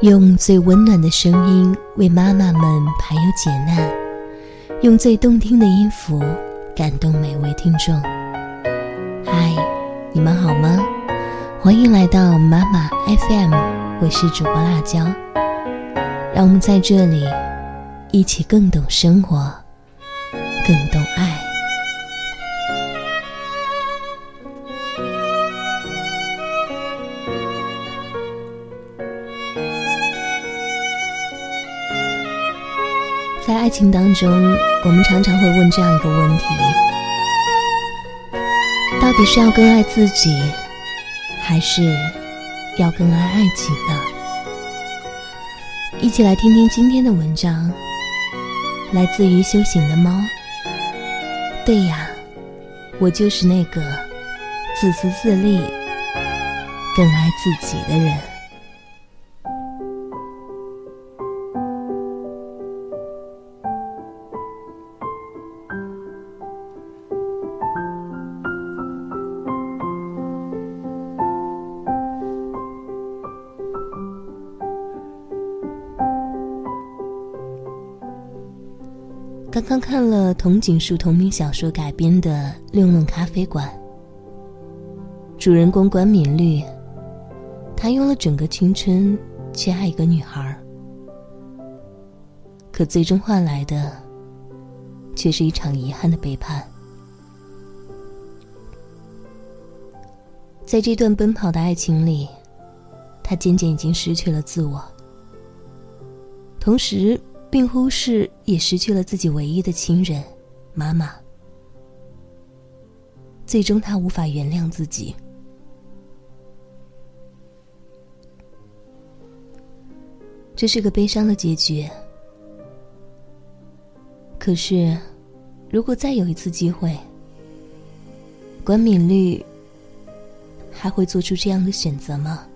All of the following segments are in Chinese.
用最温暖的声音为妈妈们排忧解难，用最动听的音符感动每位听众。嗨，你们好吗？欢迎来到妈妈 FM，我是主播辣椒。让我们在这里一起更懂生活，更懂爱。在爱情当中，我们常常会问这样一个问题：到底是要更爱自己，还是要更爱爱情呢？一起来听听今天的文章，来自于修行的猫。对呀，我就是那个自私自利、更爱自己的人。刚看了藤井树同名小说改编的《六弄咖啡馆》，主人公关敏律，他用了整个青春去爱一个女孩，可最终换来的却是一场遗憾的背叛。在这段奔跑的爱情里，他渐渐已经失去了自我，同时。并忽视，也失去了自己唯一的亲人，妈妈。最终，他无法原谅自己。这是个悲伤的结局。可是，如果再有一次机会，关敏律还会做出这样的选择吗？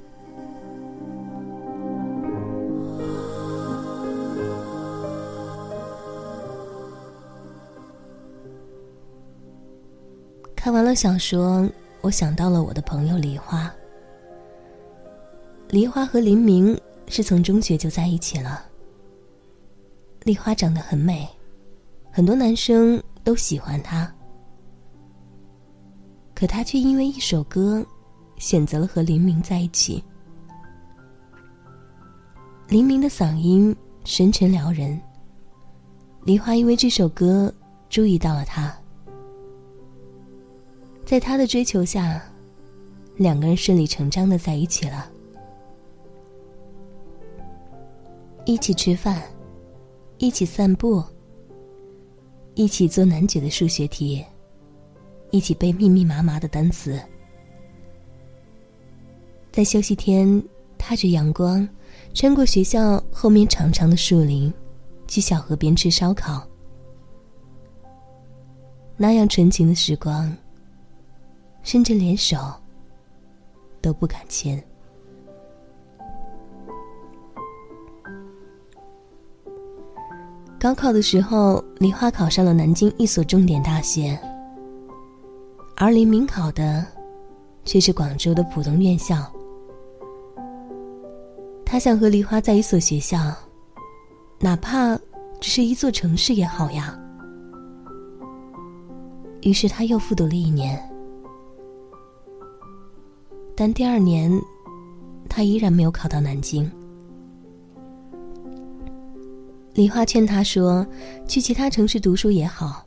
看完了小说，我想到了我的朋友梨花。梨花和林明是从中学就在一起了。梨花长得很美，很多男生都喜欢她。可她却因为一首歌，选择了和林明在一起。林明的嗓音深沉撩人，梨花因为这首歌注意到了他。在他的追求下，两个人顺理成章的在一起了。一起吃饭，一起散步，一起做难解的数学题，一起背密密麻麻的单词。在休息天，踏着阳光，穿过学校后面长长的树林，去小河边吃烧烤。那样纯情的时光。甚至连手都不敢牵。高考的时候，梨花考上了南京一所重点大学，而林明考的却是广州的普通院校。他想和梨花在一所学校，哪怕只是一座城市也好呀。于是他又复读了一年。但第二年，他依然没有考到南京。梨花劝他说：“去其他城市读书也好，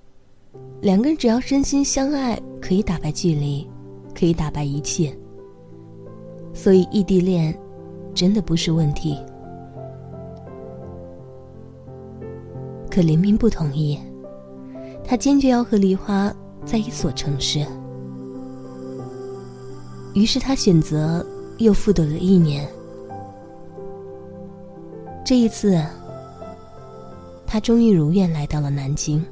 两个人只要真心相爱，可以打败距离，可以打败一切。所以异地恋，真的不是问题。”可林明不同意，他坚决要和梨花在一所城市。于是他选择又复读了一年。这一次，他终于如愿来到了南京。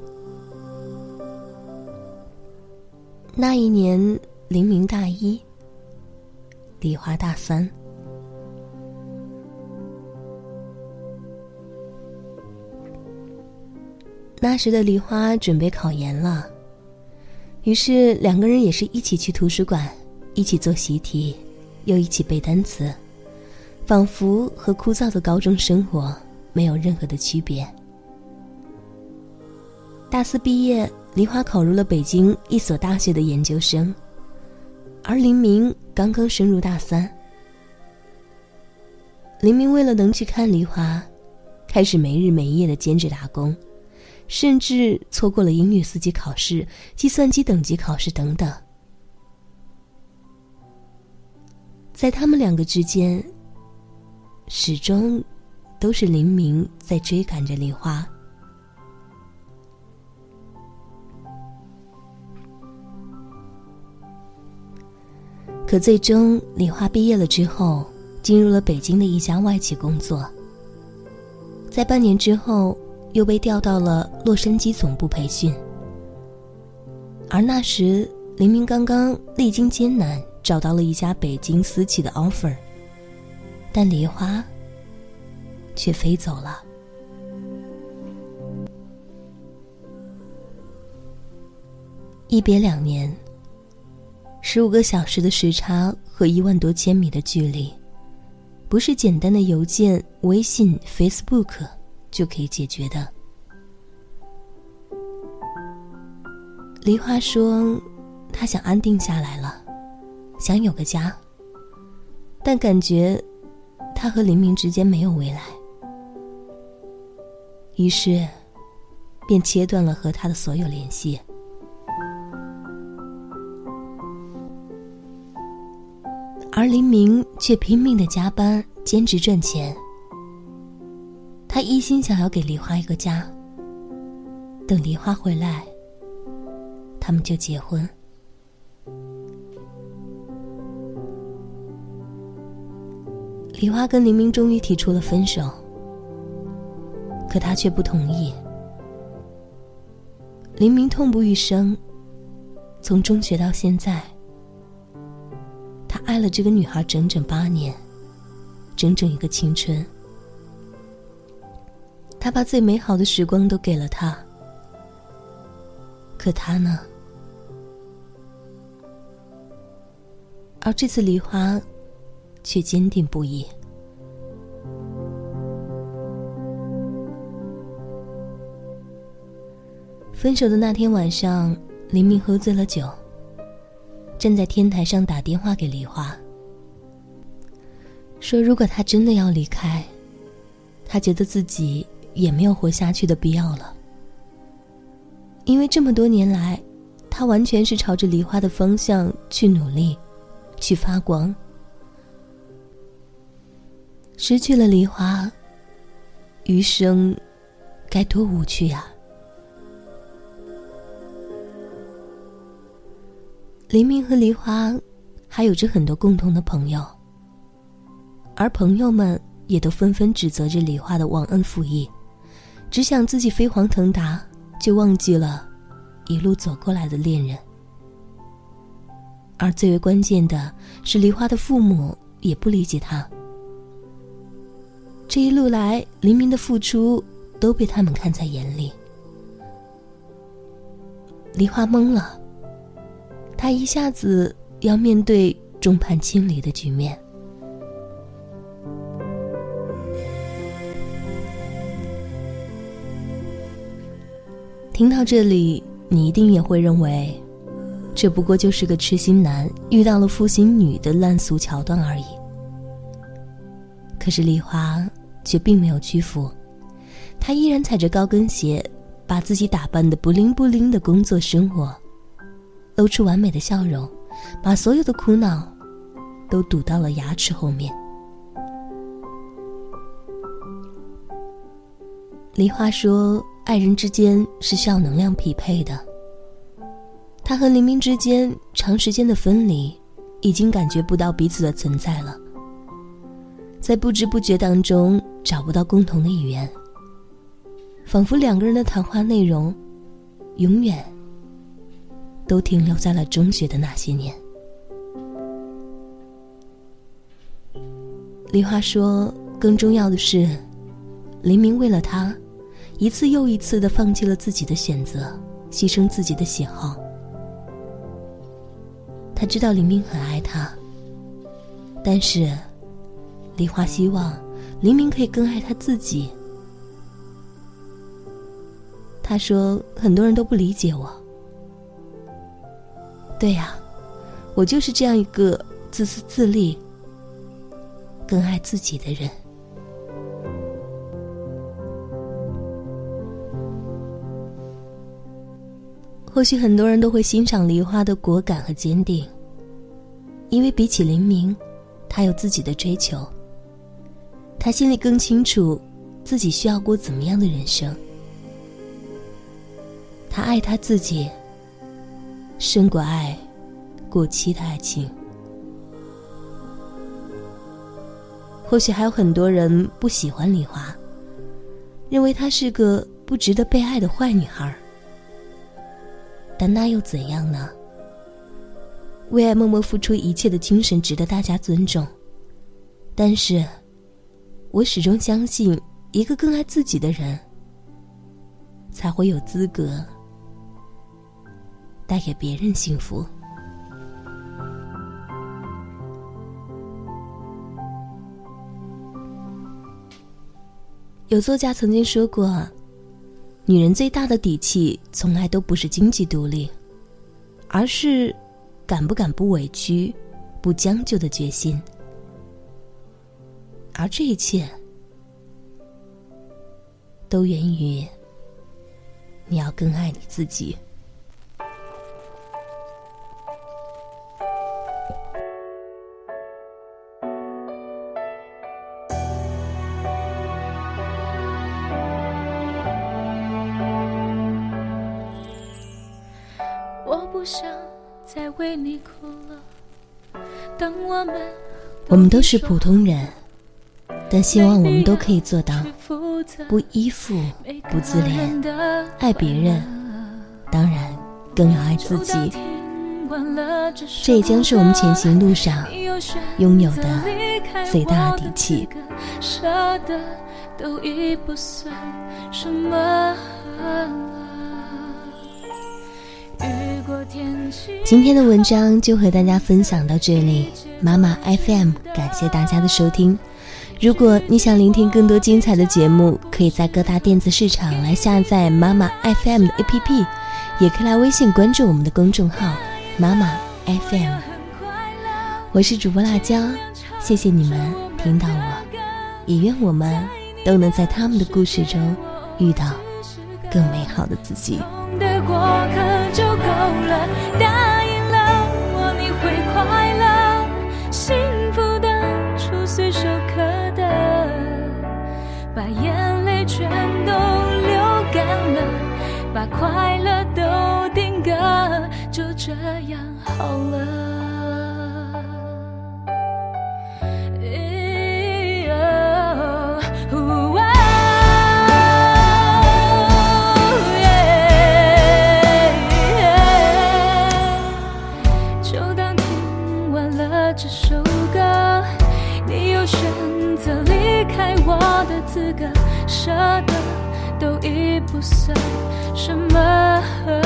那一年，林明大一，梨花大三。那时的梨花准备考研了，于是两个人也是一起去图书馆。一起做习题，又一起背单词，仿佛和枯燥的高中生活没有任何的区别。大四毕业，梨花考入了北京一所大学的研究生，而林明刚刚升入大三。林明为了能去看梨花，开始没日没夜的兼职打工，甚至错过了英语四级考试、计算机等级考试等等。在他们两个之间，始终都是林明在追赶着梨花。可最终，李花毕业了之后，进入了北京的一家外企工作。在半年之后，又被调到了洛杉矶总部培训。而那时，林明刚刚历经艰难。找到了一家北京私企的 offer，但梨花却飞走了。一别两年，十五个小时的时差和一万多千米的距离，不是简单的邮件、微信、Facebook 就可以解决的。梨花说：“她想安定下来了。”想有个家，但感觉他和林明之间没有未来，于是便切断了和他的所有联系。而林明却拼命的加班兼职赚钱，他一心想要给梨花一个家。等梨花回来，他们就结婚。梨花跟林明终于提出了分手，可他却不同意。林明痛不欲生，从中学到现在，他爱了这个女孩整整八年，整整一个青春。他把最美好的时光都给了她，可他呢？而这次梨花。却坚定不移。分手的那天晚上，林明喝醉了酒，站在天台上打电话给梨花，说：“如果他真的要离开，他觉得自己也没有活下去的必要了，因为这么多年来，他完全是朝着梨花的方向去努力，去发光。”失去了梨花，余生该多无趣呀！黎明和梨花还有着很多共同的朋友，而朋友们也都纷纷指责着梨花的忘恩负义，只想自己飞黄腾达，就忘记了一路走过来的恋人。而最为关键的是，梨花的父母也不理解他。这一路来，黎明的付出都被他们看在眼里。梨花懵了，他一下子要面对众叛亲离的局面。听到这里，你一定也会认为，这不过就是个痴心男遇到了负心女的烂俗桥段而已。可是梨花却并没有屈服，她依然踩着高跟鞋，把自己打扮的不灵不灵的工作生活，露出完美的笑容，把所有的苦恼都堵到了牙齿后面。梨花说：“爱人之间是需要能量匹配的。”她和黎明之间长时间的分离，已经感觉不到彼此的存在了。在不知不觉当中找不到共同的语言，仿佛两个人的谈话内容，永远都停留在了中学的那些年。梨花说：“更重要的是，黎明为了他，一次又一次的放弃了自己的选择，牺牲自己的喜好。他知道黎明很爱他，但是。”梨花希望黎明可以更爱他自己。他说：“很多人都不理解我。”对呀，我就是这样一个自私自利、更爱自己的人。或许很多人都会欣赏梨花的果敢和坚定，因为比起黎明，他有自己的追求。他心里更清楚自己需要过怎么样的人生。他爱他自己，胜过爱过期的爱情。或许还有很多人不喜欢李华，认为她是个不值得被爱的坏女孩。但那又怎样呢？为爱默默付出一切的精神值得大家尊重。但是，我始终相信，一个更爱自己的人，才会有资格带给别人幸福。有作家曾经说过。女人最大的底气，从来都不是经济独立，而是敢不敢不委屈、不将就的决心。而这一切，都源于你要更爱你自己。我们都是普通人，但希望我们都可以做到不依附、不自怜，爱别人，当然更要爱自己。这也将是我们前行路上拥有的最大底气。今天的文章就和大家分享到这里，妈妈 FM 感谢大家的收听。如果你想聆听更多精彩的节目，可以在各大电子市场来下载妈妈 FM 的 APP，也可以来微信关注我们的公众号妈妈 FM。我是主播辣椒，谢谢你们听到我，也愿我们都能在他们的故事中遇到更美好的自己。答应了快乐都定格就这样好了。就当听完了这首歌你有选择离开我的资格舍得不算什么。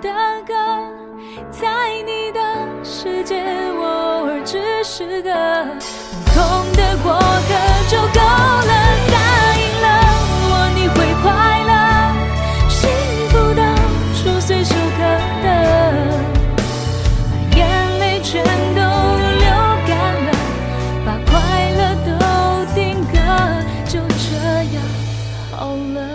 的歌在你的世界我偶尔只是个普通的过客就够了答应了。我你会快乐幸福到初随手可得把眼泪全都流干了。把快乐都定格就这样好了。